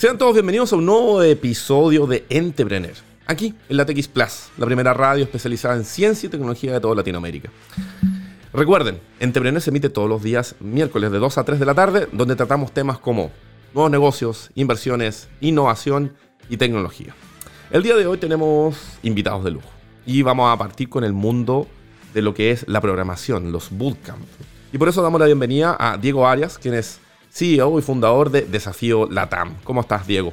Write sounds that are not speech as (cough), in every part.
Sean todos bienvenidos a un nuevo episodio de Entrepreneur, aquí en la TX Plus, la primera radio especializada en ciencia y tecnología de toda Latinoamérica. Recuerden, Entrepreneur se emite todos los días miércoles de 2 a 3 de la tarde, donde tratamos temas como nuevos negocios, inversiones, innovación y tecnología. El día de hoy tenemos invitados de lujo y vamos a partir con el mundo de lo que es la programación, los bootcamp. Y por eso damos la bienvenida a Diego Arias, quien es CEO y fundador de Desafío Latam. ¿Cómo estás, Diego?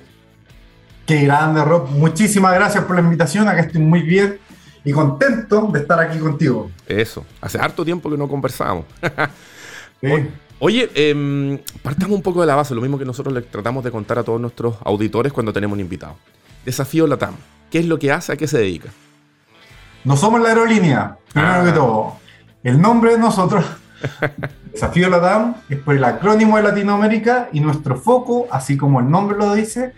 Qué grande, Rob. Muchísimas gracias por la invitación. Acá estoy muy bien y contento de estar aquí contigo. Eso. Hace harto tiempo que no conversamos. (laughs) Oye, eh, partamos un poco de la base, lo mismo que nosotros le tratamos de contar a todos nuestros auditores cuando tenemos un invitado. Desafío Latam. ¿Qué es lo que hace? ¿A qué se dedica? No somos la aerolínea, primero ah. que todo. El nombre de nosotros (laughs) Desafío LATAM es por el acrónimo de Latinoamérica y nuestro foco, así como el nombre lo dice,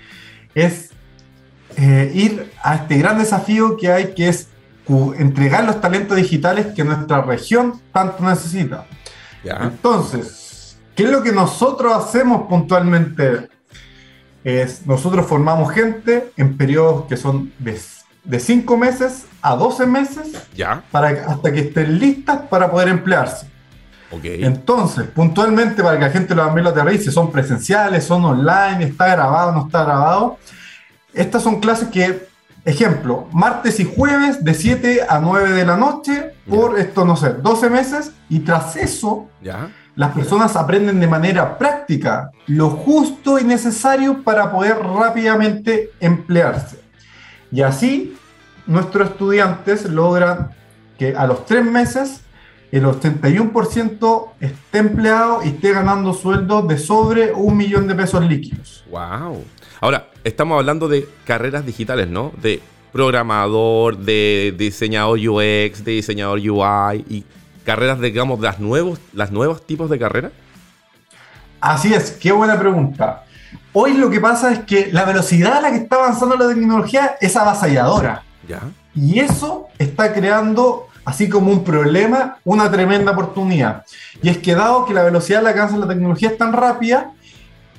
es eh, ir a este gran desafío que hay, que es entregar los talentos digitales que nuestra región tanto necesita. Entonces, ¿qué es lo que nosotros hacemos puntualmente? Es, nosotros formamos gente en periodos que son de, de 5 meses a 12 meses ¿Ya? Para, hasta que estén listas para poder emplearse. Entonces, puntualmente, para que la gente lo también lo aterrice, son presenciales, son online, está grabado, no está grabado. Estas son clases que, ejemplo, martes y jueves de 7 a 9 de la noche por esto, no sé, 12 meses, y tras eso, las personas aprenden de manera práctica lo justo y necesario para poder rápidamente emplearse. Y así, nuestros estudiantes logran que a los 3 meses el 81% esté empleado y esté ganando sueldos de sobre un millón de pesos líquidos. ¡Wow! Ahora, estamos hablando de carreras digitales, ¿no? De programador, de diseñador UX, de diseñador UI y carreras, digamos, las nuevos, las nuevos tipos de carreras. Así es, qué buena pregunta. Hoy lo que pasa es que la velocidad a la que está avanzando la tecnología es avasalladora. ¿Ya? Y eso está creando así como un problema, una tremenda oportunidad. Y es que dado que la velocidad a la que avanza la tecnología es tan rápida,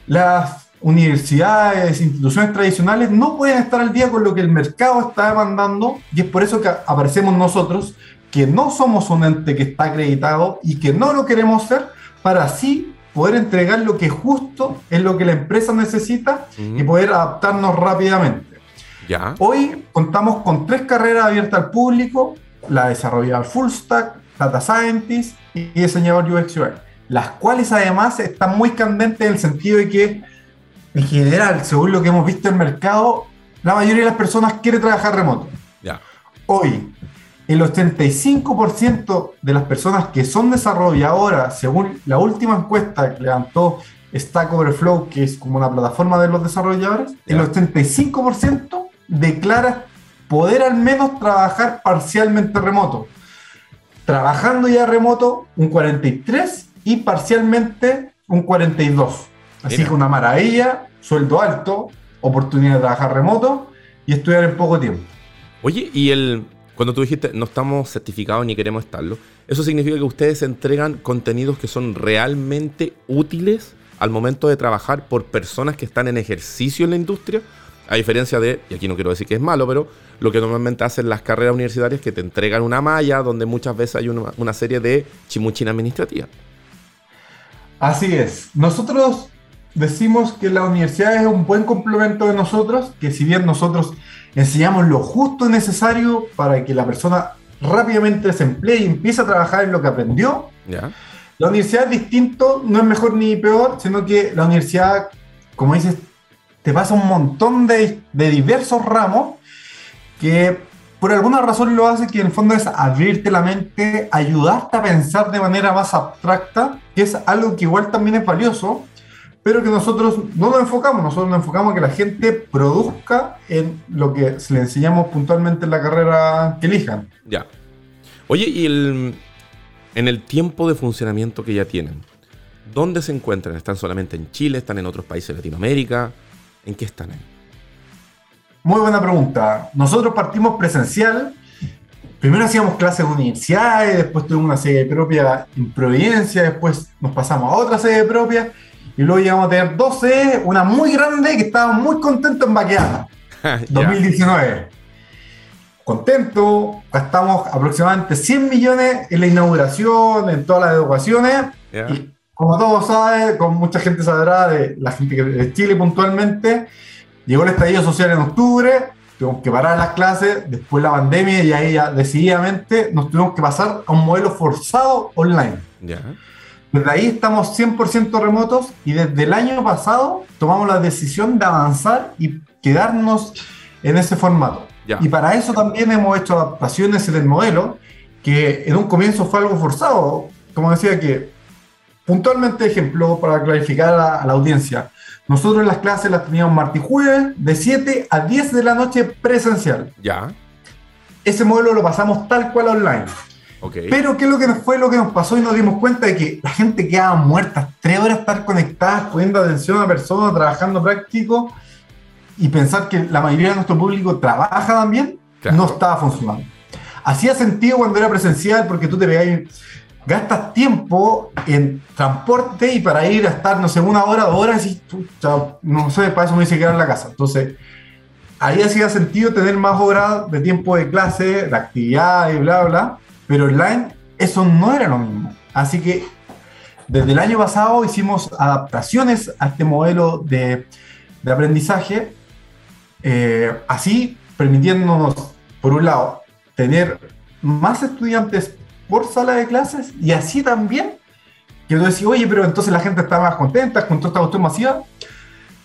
las universidades, instituciones tradicionales no pueden estar al día con lo que el mercado está demandando y es por eso que aparecemos nosotros, que no somos un ente que está acreditado y que no lo queremos ser, para así poder entregar lo que justo es lo que la empresa necesita y poder adaptarnos rápidamente. ¿Ya? Hoy contamos con tres carreras abiertas al público, la desarrolladora full stack, data scientist y diseñador UX UI, las cuales además están muy candentes en el sentido de que, en general, según lo que hemos visto en el mercado, la mayoría de las personas quiere trabajar remoto. Hoy, el 85% de las personas que son desarrolladoras, según la última encuesta que levantó Stack Overflow, que es como una plataforma de los desarrolladores, el 85% declara poder al menos trabajar parcialmente remoto. Trabajando ya remoto, un 43 y parcialmente un 42. Así que una maravilla, sueldo alto, oportunidad de trabajar remoto y estudiar en poco tiempo. Oye, y el cuando tú dijiste no estamos certificados ni queremos estarlo, ¿eso significa que ustedes entregan contenidos que son realmente útiles al momento de trabajar por personas que están en ejercicio en la industria? A diferencia de, y aquí no quiero decir que es malo, pero lo que normalmente hacen las carreras universitarias que te entregan una malla donde muchas veces hay una, serie de chimuchina administrativa. Así es. Nosotros decimos que la universidad es un buen complemento de nosotros, que si bien nosotros enseñamos lo justo y necesario para que la persona rápidamente se emplee y empiece a trabajar en lo que aprendió, la universidad es distinto, no es mejor ni peor, sino que la universidad, como dices, te pasa un montón de, diversos ramos que por alguna razón lo hace que en el fondo es abrirte la mente, ayudarte a pensar de manera más abstracta, que es algo que igual también es valioso, pero que nosotros no nos enfocamos, nosotros nos enfocamos en que la gente produzca en lo que le enseñamos puntualmente en la carrera que elijan. Ya. Oye, y el, en el tiempo de funcionamiento que ya tienen, ¿dónde se encuentran? ¿Están solamente en Chile? ¿Están en otros países de Latinoamérica? ¿En qué están ahí? Muy buena pregunta. Nosotros partimos presencial. Primero hacíamos clases en universidades, después tuvimos una sede propia en Providencia, después nos pasamos a otra sede propia. Y luego llegamos a tener dos sedes, una muy grande que estaba muy contento en Baqueana, (laughs) 2019. Contento, gastamos aproximadamente 100 millones en la inauguración, en todas las educaciones. Y como todos saben, como mucha gente sabrá, de la gente de Chile puntualmente, llegó el estallido social en octubre, tuvimos que parar las clases, después la pandemia y ahí ya decididamente nos tuvimos que pasar a un modelo forzado online. Desde ahí estamos 100% remotos y desde el año pasado tomamos la decisión de avanzar y quedarnos en ese formato. Y para eso también hemos hecho adaptaciones en el modelo, que en un comienzo fue algo forzado. Como decía que, puntualmente ejemplo, para clarificar a, la audiencia, nosotros las clases las teníamos martes y jueves de 7 a 10 de la noche presencial. Ya. Ese modelo lo pasamos tal cual online. Pero ¿qué es lo que fue lo que nos pasó y nos dimos cuenta de que la gente quedaba muerta, tres horas estar conectadas, poniendo atención a personas, trabajando práctico y pensar que la mayoría de nuestro público trabaja también, no estaba funcionando. Hacía sentido cuando era presencial porque tú te veías, gastas tiempo en transporte y para ir a estar, no sé, una hora, dos horas y no sé, para eso me dice quedar en la casa. Entonces, ahí hacía sentido tener más horas de tiempo de clase, de actividad y bla, bla, pero online eso no era lo mismo. Así que desde el año pasado hicimos adaptaciones a este modelo de, de aprendizaje eh, así permitiéndonos, por un lado, tener más estudiantes por sala de clases y así también que tú decís, oye, pero entonces la gente está más contenta con toda esta cuestión masiva.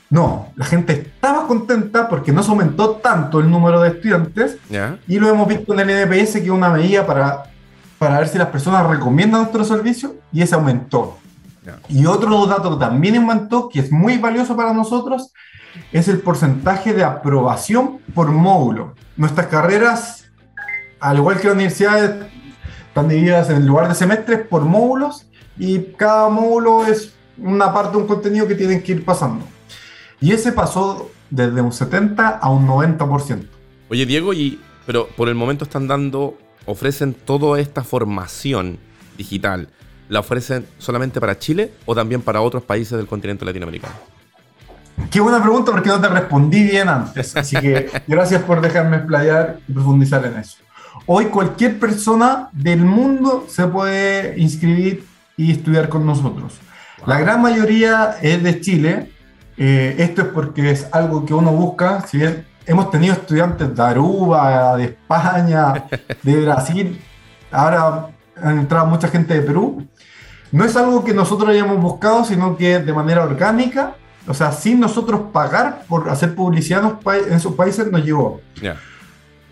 No, la gente estaba contenta porque no se aumentó tanto el número de estudiantes y lo hemos visto en el NPS que es una medida para, para ver si las personas recomiendan nuestro servicio y ese aumentó. Y otro dato que también aumentó, que es muy valioso para nosotros, es el porcentaje de aprobación por módulo. Nuestras carreras, al igual que las universidades, están divididas en lugar de semestres por módulos y cada módulo es una parte de un contenido que tienen que ir pasando. Y ese pasó desde un 70 a un 90%. Oye, Diego, y, pero por el momento están dando, ofrecen toda esta formación digital. ¿La ofrecen solamente para Chile o también para otros países del continente latinoamericano? Qué buena pregunta porque no te respondí bien antes. Así que (laughs) gracias por dejarme explayar y profundizar en eso. Hoy cualquier persona del mundo se puede inscribir y estudiar con nosotros. La gran mayoría es de Chile. Eh, esto es porque es algo que uno busca. Si bien hemos tenido estudiantes de Aruba, de España, de (laughs) Brasil, ahora han entrado mucha gente de Perú. No es algo que nosotros hayamos buscado, sino que de manera orgánica o sea, sin nosotros pagar por hacer publicidad en esos países nos llegó.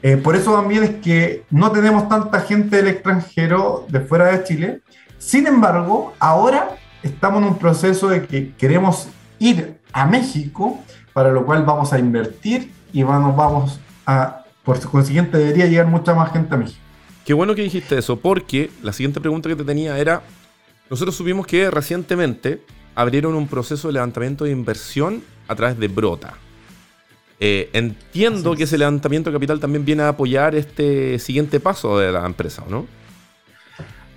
Eh, por eso también es que no tenemos tanta gente del extranjero de fuera de Chile. Sin embargo, ahora estamos en un proceso de que queremos ir a México, para lo cual vamos a invertir y vamos, vamos a, por consiguiente, debería llegar mucha más gente a México. Qué bueno que dijiste eso, porque la siguiente pregunta que te tenía era, nosotros supimos que recientemente abrieron un proceso de levantamiento de inversión a través de Brota. Eh, entiendo que ese levantamiento de capital también viene a apoyar este siguiente paso de la empresa, ¿no?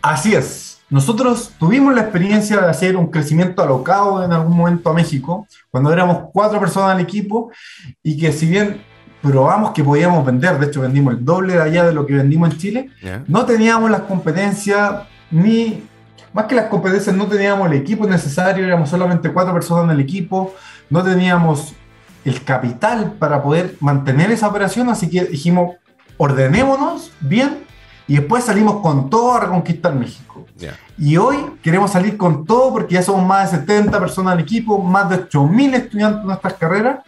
Así es. Nosotros tuvimos la experiencia de hacer un crecimiento alocado en algún momento a México, cuando éramos cuatro personas al equipo, y que si bien probamos que podíamos vender, de hecho vendimos el doble de allá de lo que vendimos en Chile, no teníamos las competencias ni más que las competencias, no teníamos el equipo necesario, éramos solamente cuatro personas en el equipo, no teníamos el capital para poder mantener esa operación, así que dijimos, ordenémonos bien y después salimos con todo a reconquistar México. Y hoy queremos salir con todo porque ya somos más de 70 personas en equipo, más de 8.000 estudiantes en nuestras carreras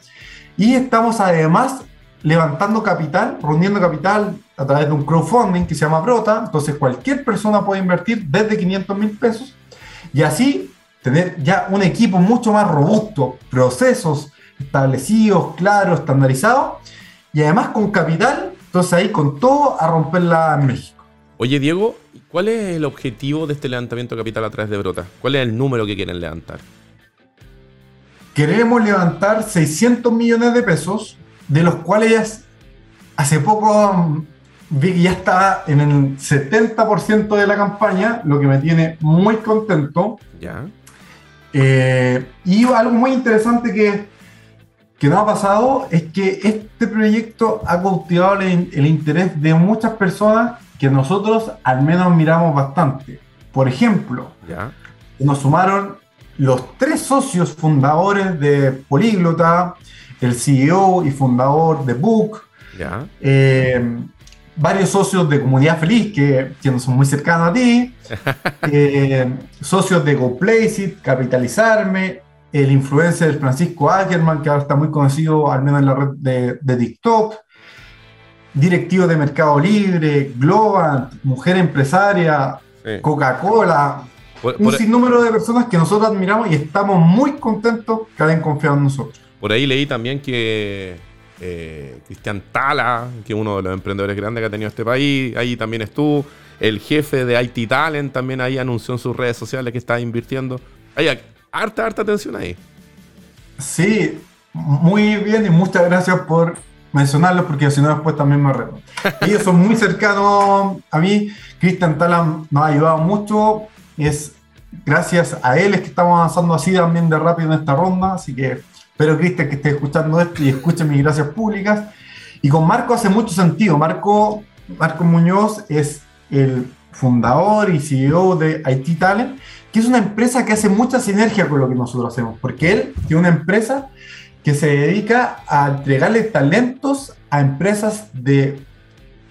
y estamos además levantando capital, reuniendo capital a través de un crowdfunding que se llama Brota. Entonces cualquier persona puede invertir desde 500 mil pesos y así tener ya un equipo mucho más robusto, procesos establecidos, claros, estandarizados y además con capital. Entonces ahí con todo a romperla en México. Oye Diego, ¿cuál es el objetivo de este levantamiento de capital a través de Brota? ¿Cuál es el número que quieren levantar? Queremos levantar 600 millones de pesos de los cuales hace poco vi que ya está en el 70% de la campaña, lo que me tiene muy contento. Ya. Eh, y algo muy interesante que, que nos ha pasado es que este proyecto ha cautivado el, el interés de muchas personas que nosotros al menos miramos bastante. Por ejemplo, Ya. nos sumaron los tres socios fundadores de Políglota, el CEO y fundador de Book, Ya. eh, varios socios de Comunidad Feliz que, que no son muy cercanos a ti, (laughs) eh, socios de GoPlaceit, Capitalizarme, el influencer Francisco Ackerman, que ahora está muy conocido al menos en la red de, de TikTok, directivo de Mercado Libre, Globant, Mujer Empresaria, Sí. Coca-Cola, Por, un por- sinnúmero de personas que nosotros admiramos y estamos muy contentos que hayan confiado en nosotros. por ahí leí también que eh, Cristian Tala, que es uno de los emprendedores grandes que ha tenido este país, ahí también estuvo. El jefe de IT Talent también ahí anunció en sus redes sociales que está invirtiendo. Hay harta, harta atención ahí. Sí, muy bien y muchas gracias por mencionarlos porque si no después también me arreglo. (laughs) Ellos son muy cercanos a mí. Cristian Talam nos ha ayudado mucho. Es gracias a él es que estamos avanzando así también de rápido en esta ronda. Así que espero, Cristian, que esté escuchando esto y escuche mis gracias públicas. Y con Marco hace mucho sentido. Marco, Marco Muñoz es el fundador y CEO de IT Talent, que es una empresa que hace mucha sinergia con lo que nosotros hacemos, porque él tiene una empresa que se dedica a entregarle talentos a empresas de,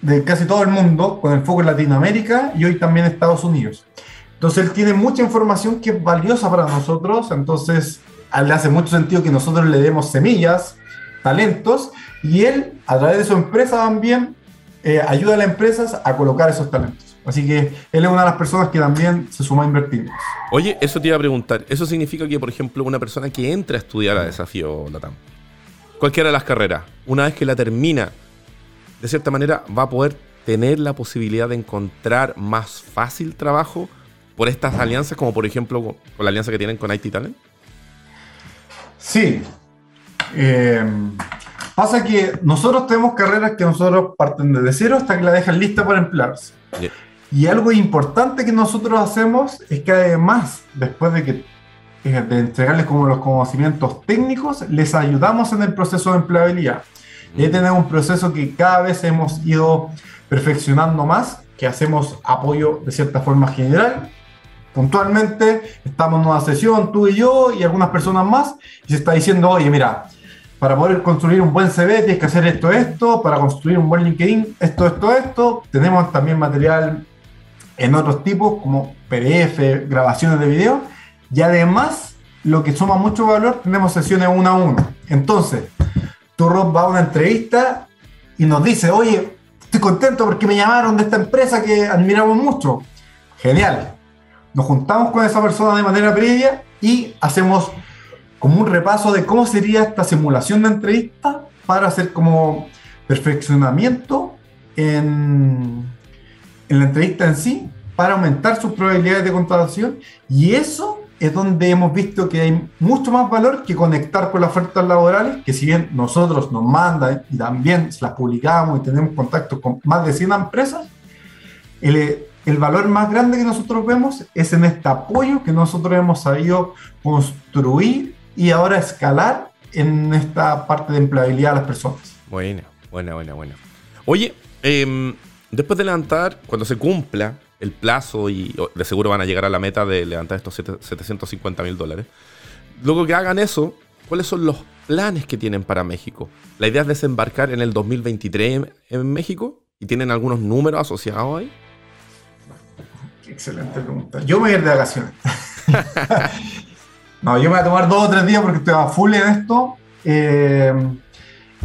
de casi todo el mundo, con el foco en Latinoamérica y hoy también Estados Unidos. Entonces él tiene mucha información que es valiosa para nosotros, entonces le hace mucho sentido que nosotros le demos semillas, talentos, y él a través de su empresa también eh, ayuda a las empresas a colocar esos talentos. Así que él es una de las personas que también se suma a invertir. Oye, eso te iba a preguntar. ¿Eso significa que, por ejemplo, una persona que entra a estudiar a Desafío Latam, cualquiera de las carreras, una vez que la termina, de cierta manera va a poder tener la posibilidad de encontrar más fácil trabajo por estas alianzas, como por ejemplo con con la alianza que tienen con IT Talent? Sí. Eh, pasa que nosotros tenemos carreras que nosotros parten desde cero hasta que la dejan lista para emplearse. Ya. Y algo importante que nosotros hacemos es que además, después de que eh, de entregarles como los conocimientos técnicos, les ayudamos en el proceso de empleabilidad. Y ahí tenemos un proceso que cada vez hemos ido perfeccionando más, que hacemos apoyo de cierta forma general. Puntualmente, estamos en una sesión, tú y yo y algunas personas más, y se está diciendo, oye, mira, para poder construir un buen CV tienes que hacer esto, esto, para construir un buen LinkedIn, esto, esto, esto. Tenemos también material en otros tipos como PDF, grabaciones de video, y además, lo que suma mucho valor, tenemos sesiones uno a uno. Entonces, tú Rob va a una entrevista y nos dice, oye, estoy contento porque me llamaron de esta empresa que admiramos mucho. Genial. Nos juntamos con esa persona de manera previa y hacemos como un repaso de cómo sería esta simulación de entrevista para hacer como perfeccionamiento en, en la entrevista en sí, para aumentar sus probabilidades de contratación. Y eso es donde hemos visto que hay mucho más valor que conectar con las ofertas laborales, que si bien nosotros nos mandan y también las publicamos y tenemos contacto con más de 100 empresas, el, el valor más grande que nosotros vemos es en este apoyo que nosotros hemos sabido construir y ahora escalar en esta parte de empleabilidad a las personas. Buena, buena, buena, buena. Oye, em, después de levantar, cuando se cumpla el plazo y de seguro van a llegar a la meta de levantar estos siete- 750 mil dólares, luego que hagan eso, ¿cuáles son los planes que tienen para México? ¿La idea es desembarcar en el 2023 en, en México? ¿Y tienen algunos números asociados ahí? Excelente pregunta. Yo me voy a ir de vacaciones. (laughs) no, yo me voy a tomar dos o tres días porque estoy a full en esto. Eh,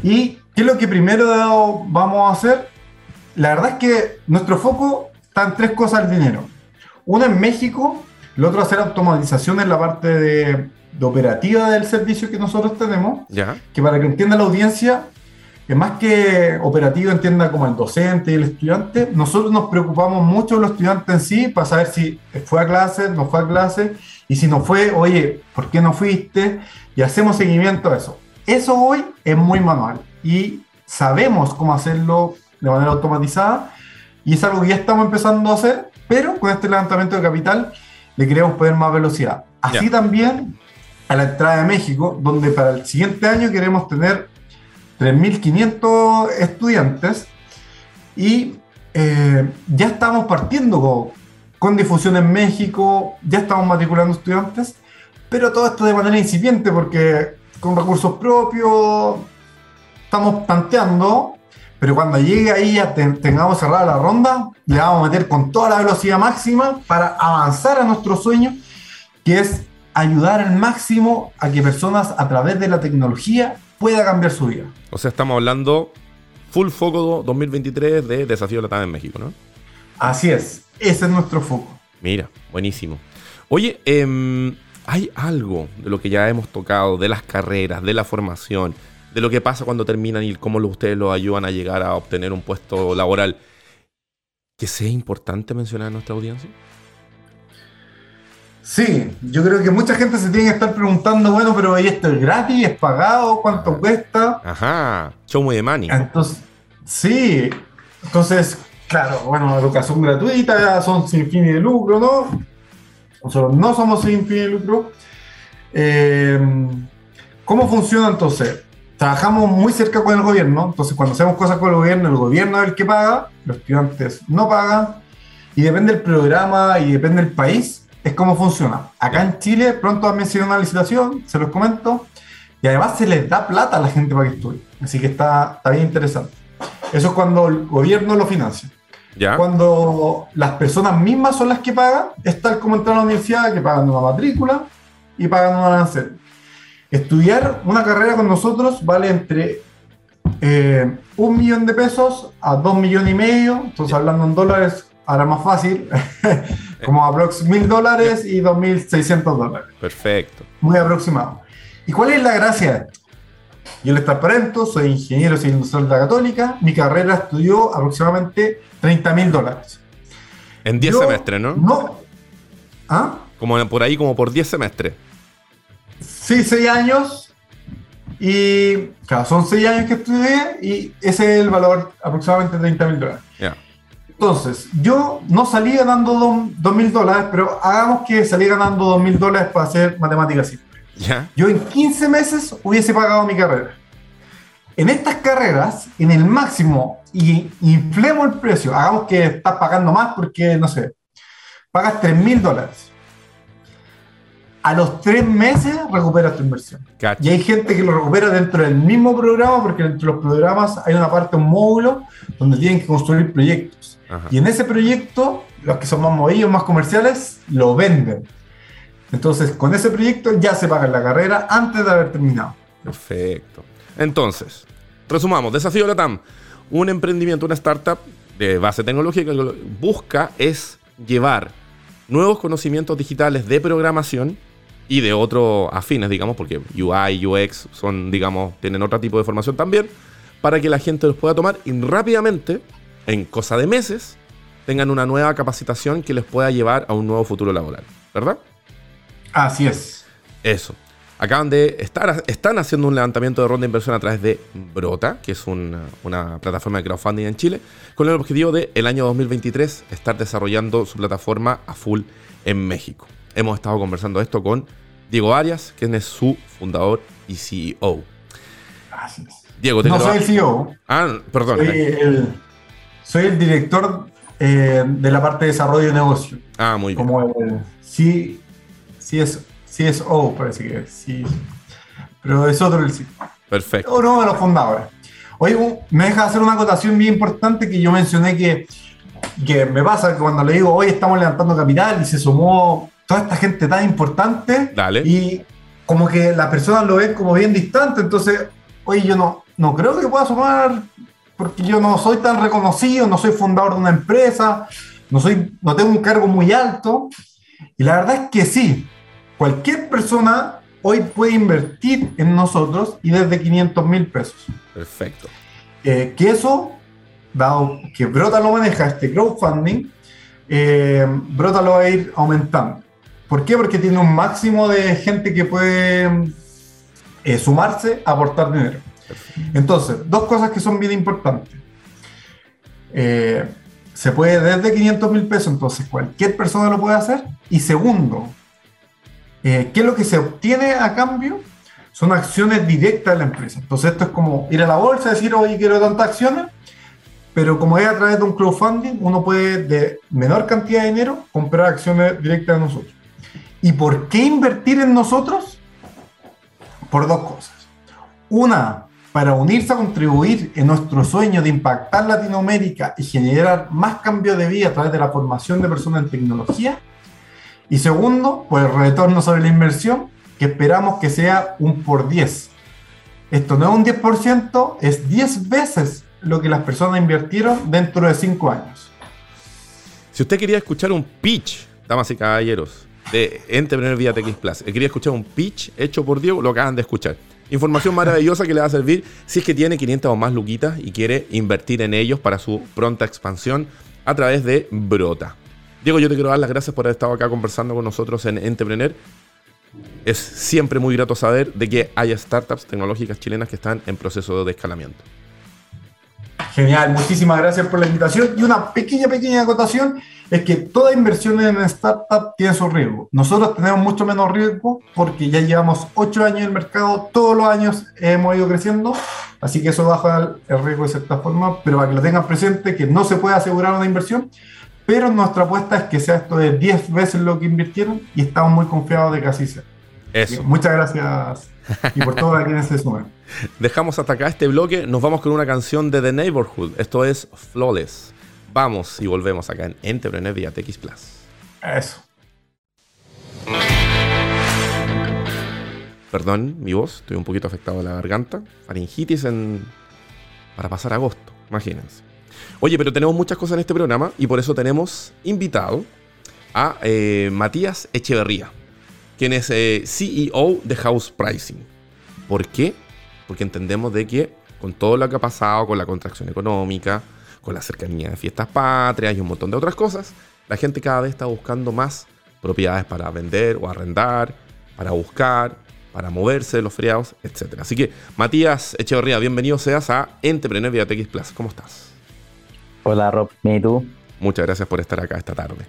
¿Y qué es lo que primero vamos a hacer? La verdad es que nuestro foco está en tres cosas al dinero. Uno en México, el otro hacer automatización en la parte de, de operativa del servicio que nosotros tenemos ¿Ya? que para que entienda la audiencia, es más que operativo entienda como el docente y el estudiante, nosotros nos preocupamos mucho de los estudiantes en sí para saber si fue a clase, no fue a clase, y si no fue, oye, ¿por qué no fuiste? Y hacemos seguimiento a eso. Eso hoy es muy manual y sabemos cómo hacerlo de manera automatizada y es algo que ya estamos empezando a hacer, pero con este levantamiento de capital le queremos poner más velocidad. Así también a la entrada de México, donde para el siguiente año queremos tener 3.500 estudiantes y eh, ya estamos partiendo con, con difusión en México, ya estamos matriculando estudiantes, pero todo esto de manera incipiente porque con recursos propios estamos tanteando, pero cuando llegue ahí ya te- tengamos cerrada la ronda, le vamos a meter con toda la velocidad máxima para avanzar a nuestro sueño, que es ayudar al máximo a que personas a través de la tecnología pueda cambiar su vida. O sea, estamos hablando full foco 2023 de Desafío Latam en México, ¿no? Así es, ese es nuestro foco. Mira, buenísimo. Oye, em, hay algo de lo que ya hemos tocado, de las carreras, de la formación, de lo que pasa cuando terminan y cómo ustedes los ayudan a llegar a obtener un puesto laboral, que sea importante mencionar a nuestra audiencia. Sí, yo creo que mucha gente se tiene que estar preguntando, bueno, pero ¿y esto es gratis? ¿Es pagado? ¿Cuánto cuesta? Ajá, show me the money. Entonces, sí, entonces, claro, bueno, educación gratuita, son sin fin de lucro, ¿no? Nosotros no somos sin fin de lucro. Eh, ¿Cómo funciona entonces? Trabajamos muy cerca con el gobierno, entonces cuando hacemos cosas con el gobierno, el gobierno es el que paga, los estudiantes no pagan, y depende del programa y depende del país, es cómo funciona. Acá en Chile pronto también se dio una licitación, se los comento, y además se les da plata a la gente para que estudie. Así que está, está bien interesante. Eso es cuando el gobierno lo financia. ¿Ya? Cuando las personas mismas son las que pagan, es tal como entrar a la universidad, que pagan una matrícula y pagan un arancel. Estudiar una carrera con nosotros vale entre eh, un millón de pesos a dos millones y medio. Entonces, hablando en dólares, ahora más fácil, (laughs) como aprox mil dólares y dos mil seiscientos dólares Perfecto. muy aproximado. ¿Y cuál es la gracia de esto? Yo les transparento, soy ingeniero civil industrial de la Católica, mi carrera estudió aproximadamente 30 mil dólares. En 10 Yo semestres, ¿no? No. ¿Ah? Como por ahí, como por 10 semestres. Sí, 6 años. Y claro, son 6 años que estudié y ese es el valor aproximadamente 30 mil dólares. Ya. Entonces, yo no salí ganando 2 mil dólares, pero hagamos que salí ganando 2 mil dólares para hacer matemáticas simples. ¿Ya? Yo en 15 meses hubiese pagado mi carrera. En estas carreras, en el máximo, y inflemos el precio, hagamos que estás pagando más porque, no sé, pagas 3 mil dólares. A los 3 meses recuperas tu inversión. Y hay gente que lo recupera dentro del mismo programa porque dentro de los programas hay una parte, un módulo, donde tienen que construir proyectos. Ajá. Y en ese proyecto, los que son más movidos, más comerciales, lo venden. Entonces, con ese proyecto ya se paga la carrera antes de haber terminado. Perfecto. Entonces, resumamos, Desafío Latam, un emprendimiento, una startup de base tecnológica lo que busca es llevar nuevos conocimientos digitales de programación y de otros afines, digamos, porque UI, UX son, digamos, tienen otro tipo de formación también, para que la gente los pueda tomar y rápidamente, en cosa de meses, tengan una nueva capacitación que les pueda llevar a un nuevo futuro laboral, ¿verdad? Así es. Eso. Acaban de estar, están haciendo un levantamiento de ronda de inversión a través de Brota, que es una, una plataforma de crowdfunding en Chile, con el objetivo de el año 2023 estar desarrollando su plataforma a full en México. Hemos estado conversando esto con Diego Arias, quien es su fundador y CEO. Es. Diego, te No soy el CEO, Ah, perdón. soy el, soy el director eh, de la parte de desarrollo de negocio. Ah, muy bien. Como el C, CS, CSO, parece que es. sí. Pero es otro el CEO. Perfecto. Uno de los fundadores. Oye, me deja hacer una acotación bien importante que yo mencioné que, que me pasa que cuando le digo, hoy estamos levantando capital y se sumó toda esta gente tan importante Dale. y como que las personas lo ven como bien distante, entonces, oye, yo no, no creo que pueda sumar porque yo no soy tan reconocido, no soy fundador de una empresa, no, soy, no tengo un cargo muy alto. Y la verdad es que sí, cualquier persona hoy puede invertir en nosotros y desde 500 mil pesos. Perfecto. Eh, que eso, dado que Brota lo maneja, este crowdfunding, eh, Brota lo va a ir aumentando. ¿Por qué? Porque tiene un máximo de gente que puede eh, sumarse a aportar dinero. Entonces, dos cosas que son bien importantes. Eh, se puede desde 500 mil pesos, entonces cualquier persona lo puede hacer. Y segundo, eh, ¿qué es lo que se obtiene a cambio? Son acciones directas de la empresa. Entonces esto es como ir a la bolsa y decir, oye, quiero tantas acciones, pero como es a través de un crowdfunding, uno puede de menor cantidad de dinero comprar acciones directas de nosotros. ¿Y por qué invertir en nosotros? Por dos cosas. Una, para unirse a contribuir en nuestro sueño de impactar Latinoamérica y generar más cambio de vida a través de la formación de personas en tecnología. Y segundo, por el retorno sobre la inversión, que esperamos que sea un por 10. Esto no es un 10%, es 10 veces lo que las personas invirtieron dentro de 5 años. Si usted quería escuchar un pitch, damas y caballeros, de Entrepreneur Vía TX Plus, eh, quería escuchar un pitch hecho por Diego, lo acaban de escuchar. Información maravillosa que le va a servir si es que tiene 500 o más luquitas y quiere invertir en ellos para su pronta expansión a través de Brota. Diego, yo te quiero dar las gracias por haber estado acá conversando con nosotros en Entrepreneur. Es siempre muy grato saber de que haya startups tecnológicas chilenas que están en proceso de escalamiento. Genial, muchísimas gracias por la invitación. Y una pequeña, pequeña acotación es que toda inversión en startup tiene su riesgo. Nosotros tenemos mucho menos riesgo porque ya llevamos ocho años en el mercado, todos los años hemos ido creciendo, así que eso baja el riesgo de cierta forma, pero para que lo tengan presente, que no se puede asegurar una inversión, pero nuestra apuesta es que sea esto de 10 veces lo que invirtieron y estamos muy confiados de que así sea. Eso. Muchas gracias y por todo a quienes se suman. (laughs) Dejamos hasta acá este bloque, nos vamos con una canción de The Neighborhood, esto es Flawless. Vamos y volvemos acá en Entrepreneur vía TX Plus. Eso. Perdón, mi voz, estoy un poquito afectado de la garganta. Faringitis en... para pasar agosto, imagínense. Oye, pero tenemos muchas cosas en este programa y por eso tenemos invitado a eh, Matías Echeverría, quien es eh, CEO de House Pricing. ¿Por qué? Porque entendemos de que con todo lo que ha pasado, con la contracción económica, con la cercanía de fiestas patrias y un montón de otras cosas, la gente cada vez está buscando más propiedades para vender o arrendar, para buscar, para moverse de los feriados, etc. Así que, Matías Echeverría, bienvenido seas a Entrepreneur Vía TX Plus. ¿Cómo estás? Hola, Rob. ¿Y tú? Muchas gracias por estar acá esta tarde.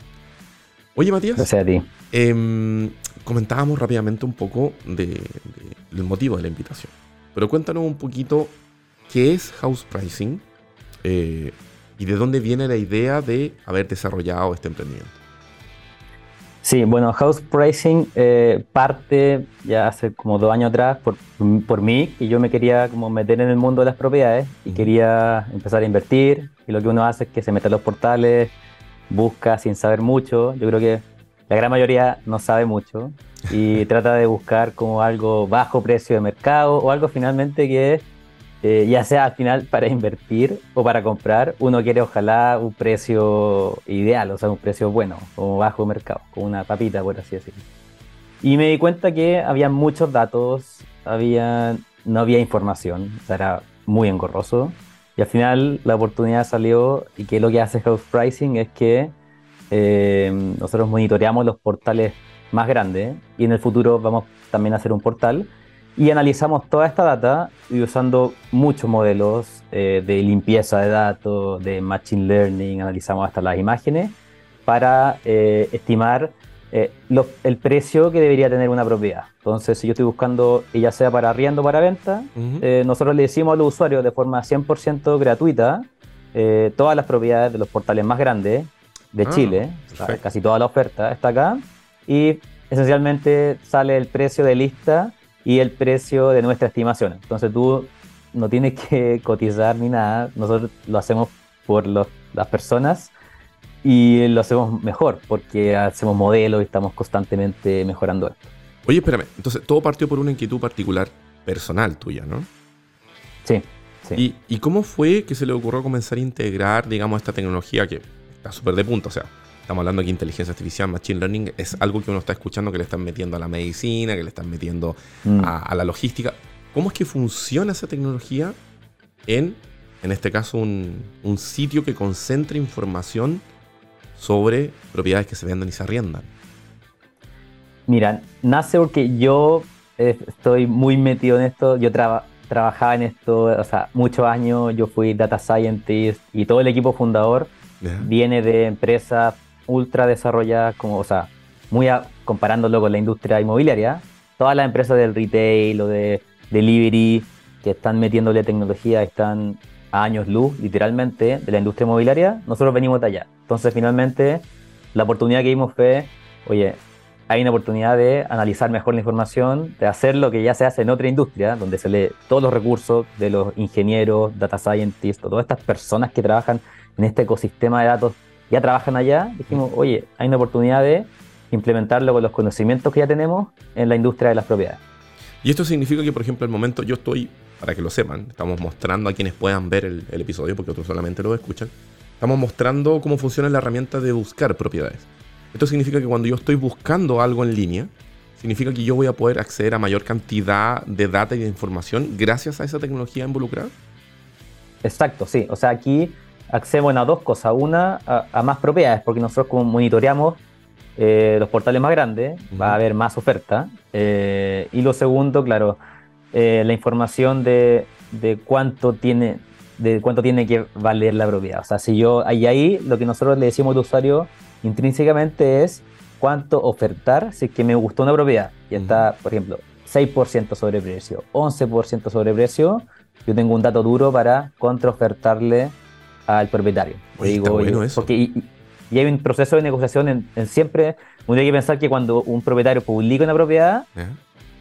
Oye, Matías. Gracias a ti. Em, comentábamos rápidamente un poco del motivo de la invitación. Pero cuéntanos un poquito qué es house pricing, eh, ¿Y de dónde viene la idea de haber desarrollado este emprendimiento? Sí, bueno, House Pricing eh, parte ya hace como dos años atrás por, por mí, y yo me quería como meter en el mundo de las propiedades y quería empezar a invertir. Y lo que uno hace es que se mete a los portales, busca sin saber mucho. Yo creo que la gran mayoría no sabe mucho y (laughs) trata de buscar como algo bajo precio de mercado o algo finalmente que eh, ya sea al final para invertir o para comprar, uno quiere ojalá un precio ideal, o sea, un precio bueno, como bajo mercado, como una papita, por así decirlo. Y me di cuenta que había muchos datos, había, no había información, o sea, era muy engorroso. Y al final la oportunidad salió y que lo que hace House Pricing es que eh, nosotros monitoreamos los portales más grandes y en el futuro vamos también a hacer un portal y analizamos toda esta data y usando muchos modelos eh, de limpieza de datos, de machine learning, analizamos hasta las imágenes para eh, estimar eh, el precio que debería tener una propiedad. Entonces, si yo estoy buscando, ya sea para arriendo o para venta, nosotros le decimos a los usuarios de forma 100% gratuita todas las propiedades de los portales más grandes de ah, Chile, casi toda la oferta está acá, y esencialmente sale el precio de lista y el precio de nuestra estimación. Entonces tú no tienes (laughs) que cotizar ni nada, nosotros lo hacemos por las personas y lo hacemos mejor porque hacemos modelos y estamos constantemente mejorando esto. Oye, espérame, entonces todo partió por una inquietud particular personal tuya, ¿no? Sí. sí. ¿Y, ¿Y cómo fue que se le ocurrió comenzar a integrar, digamos, esta tecnología que está súper de punta? O sea, Estamos hablando aquí de inteligencia artificial, machine learning, es algo que uno está escuchando que le están metiendo a la medicina, que le están metiendo mm. a, la logística. ¿Cómo es que funciona esa tecnología en, en este caso, un, sitio que concentra información sobre propiedades que se venden y se arriendan? Mira, nace porque yo eh, estoy muy metido en esto. Yo trabajaba en esto, o sea, muchos años. Yo fui data scientist y todo el equipo fundador viene de empresas ultra desarrolladas, como, o sea, muy comparándolo con la industria inmobiliaria, todas las empresas del retail o de delivery que están metiéndole tecnología están a años luz, literalmente, de la industria inmobiliaria, nosotros venimos de allá. Entonces, finalmente, la oportunidad que vimos fue, oye, hay una oportunidad de analizar mejor la información, de hacer lo que ya se hace en otra industria, donde se lee todos los recursos de los ingenieros, data scientists, todas estas personas que trabajan en este ecosistema de datos, ya trabajan allá. Dijimos, oye, hay una oportunidad de implementarlo con los conocimientos que ya tenemos en la industria de las propiedades. Y esto significa que, por ejemplo, el momento yo estoy, para que lo sepan, estamos mostrando a quienes puedan ver el, el episodio, porque otros solamente lo escuchan, estamos mostrando cómo funciona la herramienta de buscar propiedades. Esto significa que cuando yo estoy buscando algo en línea, significa que yo voy a poder acceder a mayor cantidad de data y de información gracias a esa tecnología involucrada. Exacto, sí. O sea, aquí accedemos a dos cosas. Una, a, más propiedades, porque nosotros como monitoreamos eh, los portales más grandes, va a haber más oferta. Eh, y lo segundo, claro, eh, la información de, de, cuánto tiene de cuánto tiene que valer la propiedad. O sea, si yo, ahí, ahí lo que nosotros le decimos al usuario intrínsecamente es cuánto ofertar si es que me gustó una propiedad y está, por ejemplo, 6% sobre precio, 11% sobre precio, yo tengo un dato duro para contraofertarle al propietario. digo, eso. Porque, y, hay un proceso de negociación en, siempre, uno hay que pensar que cuando un propietario publica una propiedad,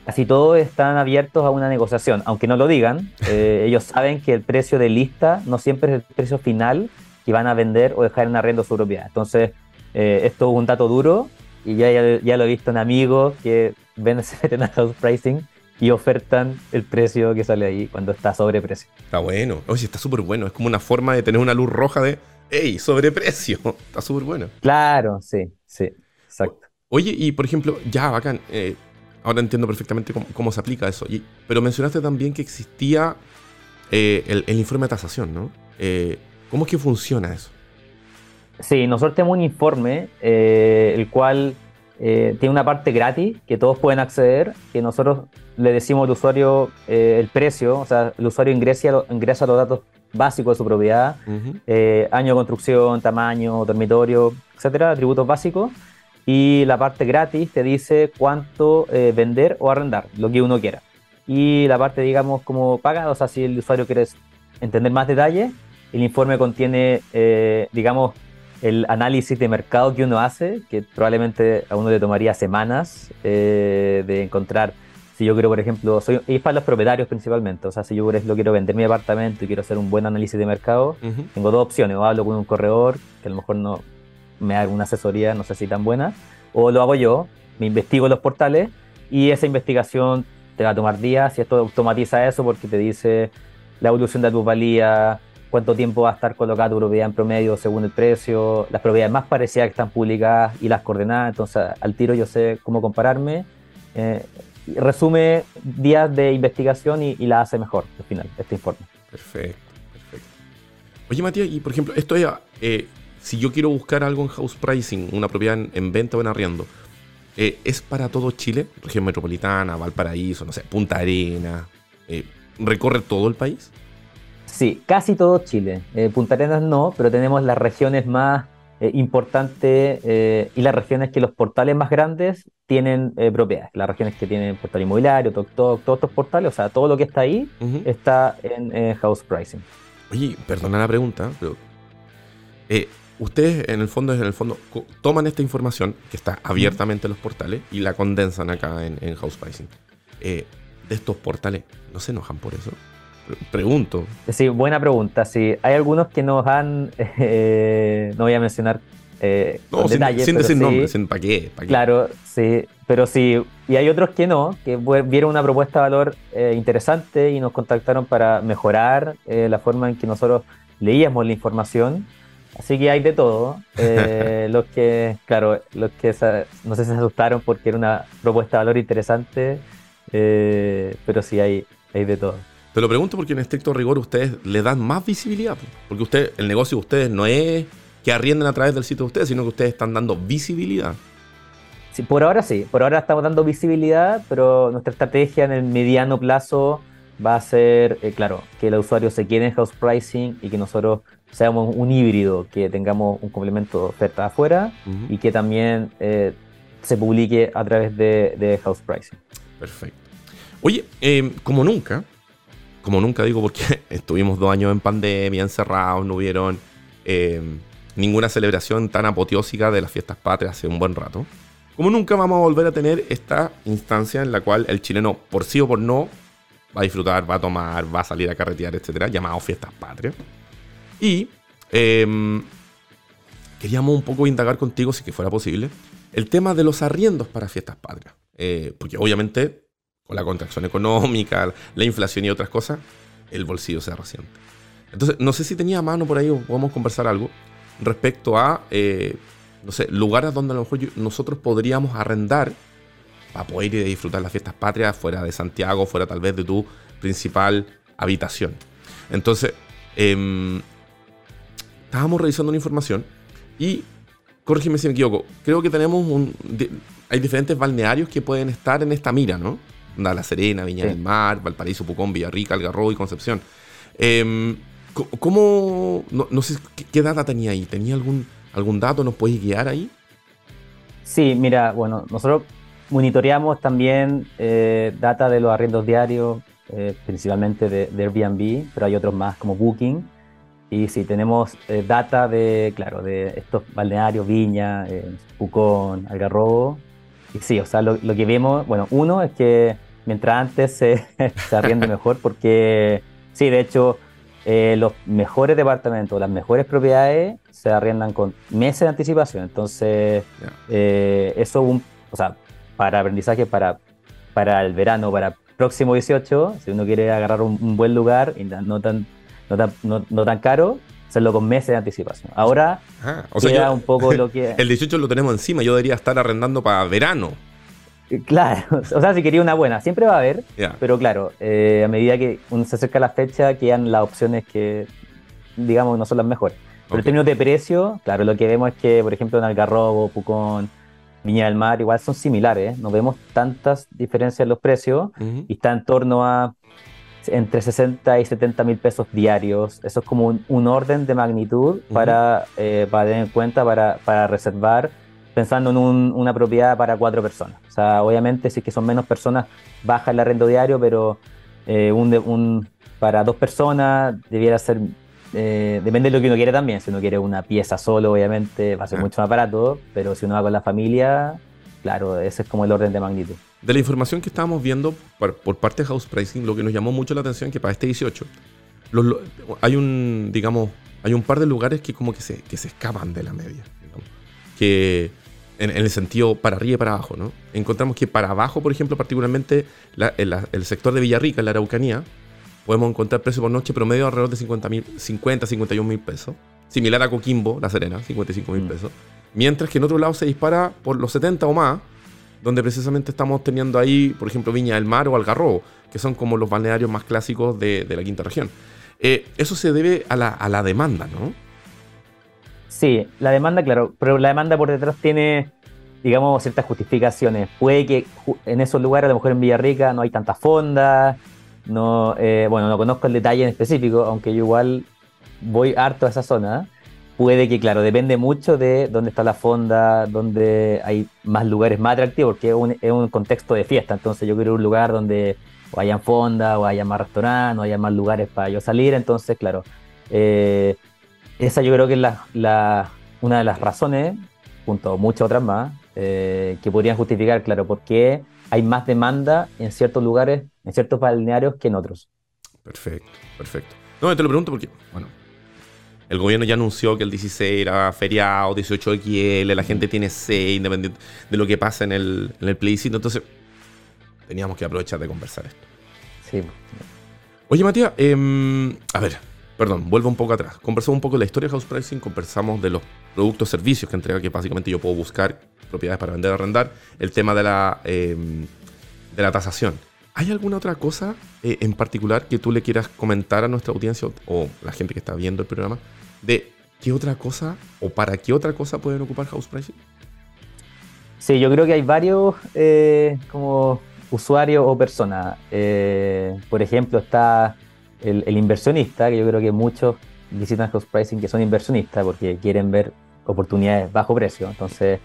casi todos están abiertos a una negociación, aunque no lo digan, (laughs) eh, ellos saben que el precio de lista no siempre es el precio final que van a vender o dejar en arrendo su propiedad. Entonces, eh, esto es un dato duro y ya, ya, lo he visto en amigos que ven, (laughs) se meten a house pricing y ofertan el precio que sale ahí cuando está sobreprecio. Está bueno. Oye, está súper bueno. Es como una forma de tener una luz roja de, hey, sobreprecio. (laughs) Está súper bueno. Claro, sí, sí, exacto. oye, y por ejemplo, ya, bacán. Eh, ahora entiendo perfectamente cómo, se aplica eso. pero mencionaste también que existía eh, el, informe de tasación, ¿no? ¿Cómo es que funciona eso? Sí, nosotros tenemos un informe, eh, el cual eh, tiene una parte gratis que todos pueden acceder, que nosotros le decimos al usuario eh, el precio, o sea, el usuario ingresa, ingresa los datos básicos de su propiedad, año de construcción, tamaño, dormitorio, etcétera, atributos básicos, y la parte gratis te dice cuánto vender o arrendar, lo que uno quiera. Y la parte, digamos, como pagada, o sea, si el usuario quiere entender más detalles, el informe contiene, digamos, el análisis de mercado que uno hace, que probablemente a uno le tomaría semanas eh, de encontrar. Si yo quiero, por ejemplo, soy, y para los propietarios principalmente, o sea, si yo por ejemplo quiero vender mi apartamento y quiero hacer un buen análisis de mercado, tengo dos opciones, o hablo con un corredor, que a lo mejor no me haga una asesoría, no sé si tan buena, o lo hago yo, me investigo los portales y esa investigación te va a tomar días y esto automatiza eso porque te dice la evolución de tu valía, cuánto tiempo va a estar colocada tu propiedad en promedio según el precio, las propiedades más parecidas que están publicadas y las coordenadas, entonces al tiro yo sé cómo compararme. Eh, resume días de investigación y, la hace mejor al final, este informe. Perfecto, perfecto. Oye Matías, y por ejemplo, esto es, eh, si yo quiero buscar algo en house pricing, una propiedad en, venta o en arriendo, eh, ¿es para todo Chile? Región metropolitana, Valparaíso, no sé, Punta Arena, ¿recorre todo el país? Sí, casi todo Chile. Eh, Punta Arenas no, pero tenemos las regiones más eh, importantes eh, y las regiones que los portales más grandes tienen propiedades. Las regiones que tienen portal inmobiliario, todos estos portales, o sea, todo lo que está ahí está en house pricing. Oye, perdona la pregunta, pero ustedes en el fondo, en el fondo, toman esta información que está abiertamente en los portales y la condensan acá en, en house pricing. de estos portales, ¿no se enojan por eso? Pregunto. Sí, buena pregunta. Sí, hay algunos que nos han, eh, no voy a mencionar eh, no, sin, detalles, sin decir nombres, ¿para qué? Claro, sí, pero sí, y hay otros que no, que vieron una propuesta de valor eh, interesante y nos contactaron para mejorar eh, la forma en que nosotros leíamos la información. Así que hay de todo. (laughs) los que, claro, los que no sé si se asustaron porque era una propuesta de valor interesante, pero sí hay, hay de todo. Te lo pregunto porque en estricto rigor ustedes le dan más visibilidad. Porque usted, el negocio de ustedes no es que arrienden a través del sitio de ustedes, sino que ustedes están dando visibilidad. Sí, por ahora sí, por ahora estamos dando visibilidad, pero nuestra estrategia en el mediano plazo va a ser, eh, claro, que el usuario se quede en house pricing y que nosotros seamos un híbrido, que tengamos un complemento de oferta afuera y que también eh, se publique a través de, house pricing. Perfecto. Oye, em, como nunca, como nunca digo porque (laughs) estuvimos dos años en pandemia, encerrados, no hubieron em, ninguna celebración tan apoteósica de las fiestas patrias hace un buen rato. Como nunca vamos a volver a tener esta instancia en la cual el chileno, por sí o por no, va a disfrutar, va a tomar, va a salir a carretear, etcétera, llamado fiestas patrias. Y em, queríamos un poco indagar contigo, si que fuera posible, el tema de los arriendos para fiestas patrias. Eh, porque obviamente, con la contracción económica, la inflación y otras cosas, el bolsillo se resiente. Entonces, no sé si tenía mano por ahí o podemos conversar algo respecto a, eh, no sé, lugares donde a lo mejor nosotros podríamos arrendar para poder ir a disfrutar las fiestas patrias fuera de Santiago, fuera tal vez de tu principal habitación. Entonces, em, estábamos revisando una información y, corrígeme si me equivoco, creo que tenemos un... hay diferentes balnearios que pueden estar en esta mira, ¿no? La Serena, Viña del Mar, Valparaíso, Pucón, Villarrica, Algarrobo y Concepción. Em, ¿Cómo, no, sé qué data tenía ahí? ¿Tenía algún, algún dato? ¿Nos podéis guiar ahí? Sí, mira, bueno, nosotros monitoreamos también eh, data de los arriendos diarios, eh, principalmente de, Airbnb, pero hay otros más como Booking. Y sí, tenemos eh, data de, claro, de estos balnearios, Viña, Pucón, Algarrobo. Y sí, o sea, lo, que vemos, bueno, uno es que mientras antes se, (laughs) se arriende mejor, porque sí, de hecho, eh, los mejores departamentos, las mejores propiedades se arriendan con meses de anticipación. Entonces, eh, eso un, o sea, para aprendizaje para, para el verano, para próximo 18, si uno quiere agarrar un, buen lugar y no tan, no tan, no, tan caro, hacerlo con meses de anticipación. Ahora ah, o sea, un poco lo que... (laughs) El 18 lo tenemos encima, yo debería estar arrendando para verano. Claro, (laughs) o sea, si quería una buena, siempre va a haber, pero claro, eh, a medida que uno se acerca a la fecha, quedan las opciones que, digamos, no son las mejores. Pero en términos de precio, claro, lo que vemos es que, por ejemplo, en Algarrobo, Pucón, Viña del Mar, igual son similares, ¿eh? no vemos tantas diferencias en los precios y está en torno a entre 60 y 70 mil pesos diarios. Eso es como un, orden de magnitud para, eh, para tener en cuenta, para, para reservar pensando en una propiedad para cuatro personas. O sea, obviamente si es que son menos personas, baja el arrendo diario, pero eh, un, para dos personas debiera ser, eh, depende de lo que uno quiere también. Si uno quiere una pieza solo, obviamente va a ser mucho más barato, pero si uno va con la familia, claro, ese es como el orden de magnitud. De la información que estábamos viendo por, parte de House Pricing, lo que nos llamó mucho la atención es que para este 18 hay un, digamos, hay un par de lugares que como que se, que se escapan de la media. Que en, el sentido para arriba y para abajo, ¿no? Encontramos que para abajo, por ejemplo, particularmente el, sector de Villarrica, en la Araucanía, podemos encontrar precio por noche promedio alrededor de 50, 50 51 mil pesos. Similar a Coquimbo, La Serena, 55 mil mm. pesos. Mientras que en otro lado se dispara por los 70 o más, donde precisamente estamos teniendo ahí, por ejemplo, Viña del Mar o Algarrobo, que son como los balnearios más clásicos de, la quinta región. Eh, eso se debe a la, a la demanda, ¿no? Sí, la demanda, claro, pero la demanda por detrás tiene, digamos, ciertas justificaciones. Puede que en esos lugares, a lo mejor en Villarrica, no hay tantas fondas, no, eh, bueno, no conozco el detalle en específico, aunque yo igual voy harto a esa zona. Puede que, claro, depende mucho de dónde está la fonda, dónde hay más lugares más atractivos, porque es un, contexto de fiesta. Entonces, yo quiero un lugar donde o hayan fonda, o haya más restaurantes, o haya más lugares para yo salir. Entonces, claro, eh, esa yo creo que es la, una de las razones, junto a muchas otras más, eh, que podrían justificar, claro, por qué hay más demanda en ciertos lugares, en ciertos balnearios que en otros. Perfecto, perfecto. No, te lo pregunto porque, bueno, el gobierno ya anunció que el 16 era feriado, 18 XL, la gente tiene C, independiente de lo que pasa en el, en el plebiscito, entonces teníamos que aprovechar de conversar esto. Sí. Oye, Matías, em, a ver, perdón, vuelvo un poco atrás. Conversamos un poco de la historia de House Pricing, conversamos de los productos, servicios que entrega, que básicamente yo puedo buscar propiedades para vender o arrendar, el tema de la, em, de la tasación. ¿Hay alguna otra cosa eh, en particular que tú le quieras comentar a nuestra audiencia o, la gente que está viendo el programa de qué otra cosa o para qué otra cosa pueden ocupar House Pricing? Sí, yo creo que hay varios eh, como usuario o persona. Eh, por ejemplo, está el, inversionista, que yo creo que muchos visitan House Pricing que son inversionistas porque quieren ver oportunidades bajo precio. Entonces,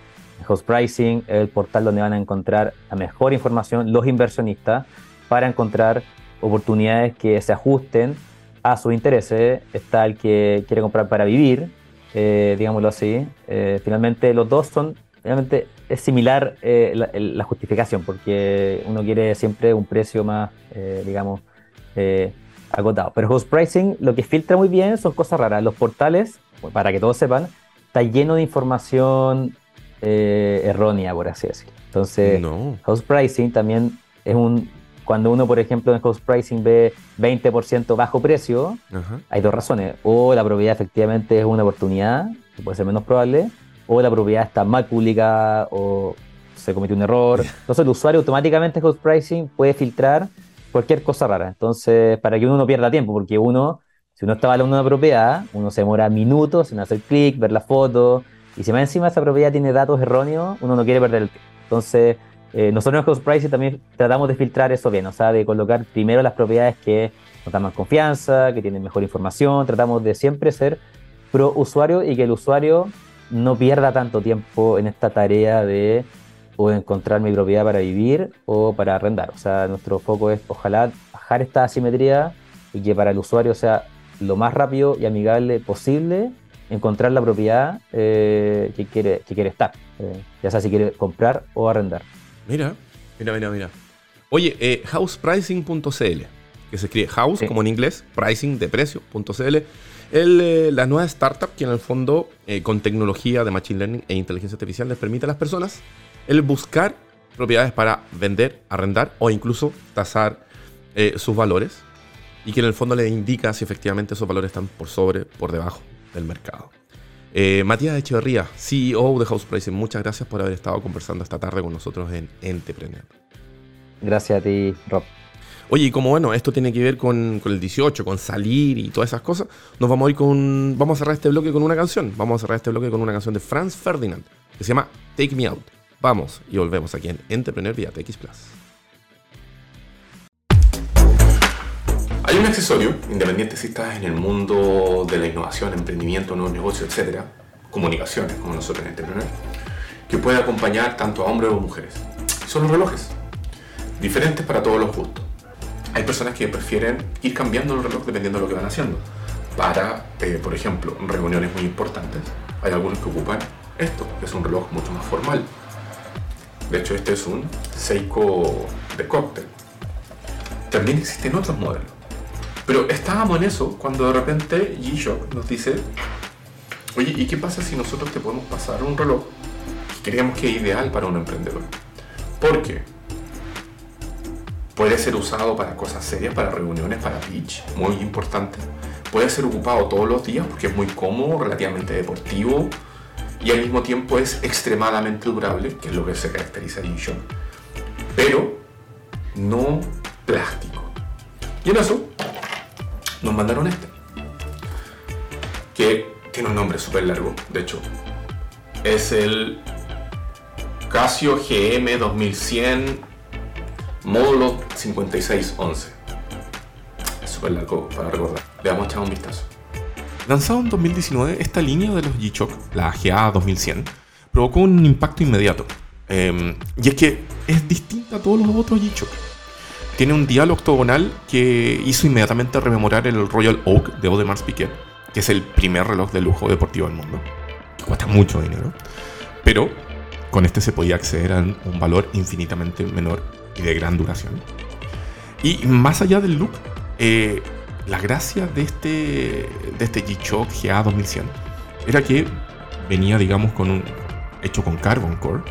House Pricing es el portal donde van a encontrar la mejor información los inversionistas para encontrar oportunidades que se ajusten a sus intereses. Está el que quiere comprar para vivir, eh, digámoslo así. Eh, finalmente, los dos son, finalmente, es similar eh, la, justificación, porque uno quiere siempre un precio más, digamos, agotado. Pero Host Pricing lo que filtra muy bien son cosas raras. Los portales, para que todos sepan, está lleno de información errónea, por así decirlo. Entonces, House Pricing también es un cuando uno, por ejemplo, en House Pricing ve 20% bajo precio, hay dos razones. O la propiedad efectivamente es una oportunidad, que puede ser menos probable, o la propiedad está mal publicada o se cometió un error. (laughs) Entonces el usuario automáticamente en House Pricing puede filtrar cualquier cosa rara. Entonces, para que uno no pierda tiempo, porque uno, si uno está valorando una propiedad, uno se demora minutos en hacer clic, ver la foto, y si más encima esa propiedad tiene datos erróneos, uno no quiere perder el tiempo. Entonces, eh, nosotros en House Pricing también tratamos de filtrar eso bien, o sea, de colocar primero las propiedades que nos dan más confianza, que tienen mejor información, tratamos de siempre ser pro usuario y que el usuario no pierda tanto tiempo en esta tarea de o encontrar mi propiedad para vivir o para arrendar. O sea, nuestro foco es ojalá bajar esta asimetría y que para el usuario sea lo más rápido y amigable posible encontrar la propiedad eh, que, quiere, que quiere estar, eh, ya sea si quiere comprar o arrendar. Mira, mira, mira, mira. Oye, eh, housepricing.cl, que se escribe house como en inglés, pricing de precio.cl. La nueva startup que en el fondo con tecnología de Machine Learning e inteligencia artificial les permite a las personas el buscar propiedades para vender, arrendar o incluso tasar eh, sus valores y que en el fondo le indica si efectivamente esos valores están por sobre, por debajo del mercado. Eh, Matías Echeverría, CEO de House Pricing, muchas gracias por haber estado conversando esta tarde con nosotros en Entrepreneur. Gracias a ti, Rob. Oye, y como bueno, esto tiene que ver con, el 18, con salir y todas esas cosas, nos vamos a ir con. Vamos a cerrar este bloque con una canción. Vamos a cerrar este bloque con una canción de Franz Ferdinand que se llama Take Me Out. Vamos y volvemos aquí en Entrepreneur vía TX Plus. Hay un accesorio, independiente si estás en el mundo de la innovación, emprendimiento, nuevos negocios, etcétera, comunicaciones, como nosotros en Entrepreneur, que puede acompañar tanto a hombres o mujeres. Son los relojes, diferentes para todos los gustos. Hay personas que prefieren ir cambiando el reloj dependiendo de lo que van haciendo. Para, eh, por ejemplo, reuniones muy importantes, hay algunos que ocupan esto, que es un reloj mucho más formal. De hecho, este es un Seiko de cóctel. También existen otros modelos pero estábamos en eso cuando de repente G-Shock nos dice, oye, ¿y qué pasa si nosotros te podemos pasar un reloj que creemos que es ideal para un emprendedor? Porque puede ser usado para cosas serias, para reuniones, para pitch, muy importante. Puede ser ocupado todos los días porque es muy cómodo, relativamente deportivo y al mismo tiempo es extremadamente durable, que es lo que se caracteriza a G-Shock. Pero no plástico. Y en eso nos mandaron este. Que tiene un nombre súper largo, de hecho. Es el Casio GM 2100 módulo 5611. Es súper largo para recordar. Le vamos a echar un vistazo. Lanzado en 2019, esta línea de los G-Shock, la GA 2100, provocó un impacto inmediato. Em, y es que es distinta a todos los otros G-Shock tiene un diálogo octogonal que hizo inmediatamente rememorar el Royal Oak de Audemars Piguet, que es el primer reloj de lujo deportivo del mundo. Cuesta mucho dinero, pero con este se podía acceder a un valor infinitamente menor y de gran duración. Y más allá del look, eh, la gracia de este, de este G-Shock GA 2100 era que venía, digamos, con un hecho con carbon core,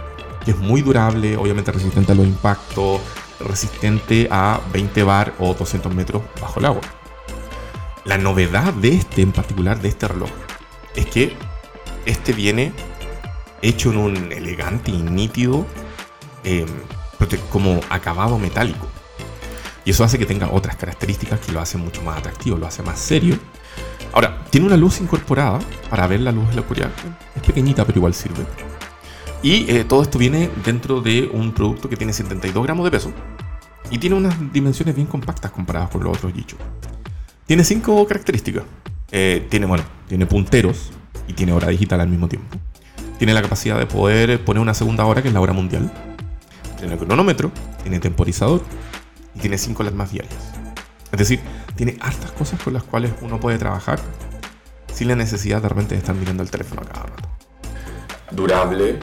que es muy durable, obviamente resistente a los impactos, resistente a 20 bar o 200 metros bajo el agua. La novedad de este, en particular de este reloj, es que este viene hecho en un elegante y nítido em, como acabado metálico. Y eso hace que tenga otras características que lo hacen mucho más atractivo, lo hace más serio. Ahora, tiene una luz incorporada para ver la luz de la oscuridad. Es pequeñita, pero igual sirve. Y eh, todo esto viene dentro de un producto que tiene 72 gramos de peso, y tiene unas dimensiones bien compactas comparadas con los otros G-Shock. Tiene cinco características. Eh, tiene, bueno, tiene punteros y tiene hora digital al mismo tiempo. Tiene la capacidad de poder poner una segunda hora, que es la hora mundial. Tiene cronómetro, tiene temporizador tiene cinco alarmas diarias. Es decir, tiene hartas cosas con las cuales uno puede trabajar sin la necesidad de repente estar mirando el teléfono a cada rato. Durable,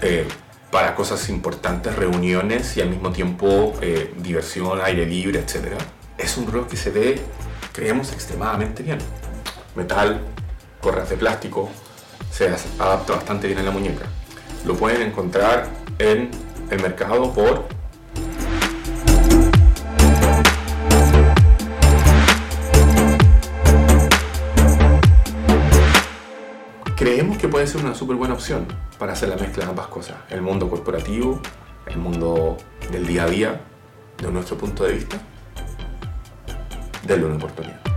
eh, para cosas importantes, reuniones y al mismo tiempo eh, diversión, aire libre, etc. Es un reloj que se ve, creemos, extremadamente bien. Metal, correas de plástico, se adapta bastante bien a la muñeca. Lo pueden encontrar en el mercado por creemos que puede ser una súper buena opción para hacer la mezcla de ambas cosas. El mundo corporativo, el mundo del día a día, de nuestro punto de vista, denle una oportunidad.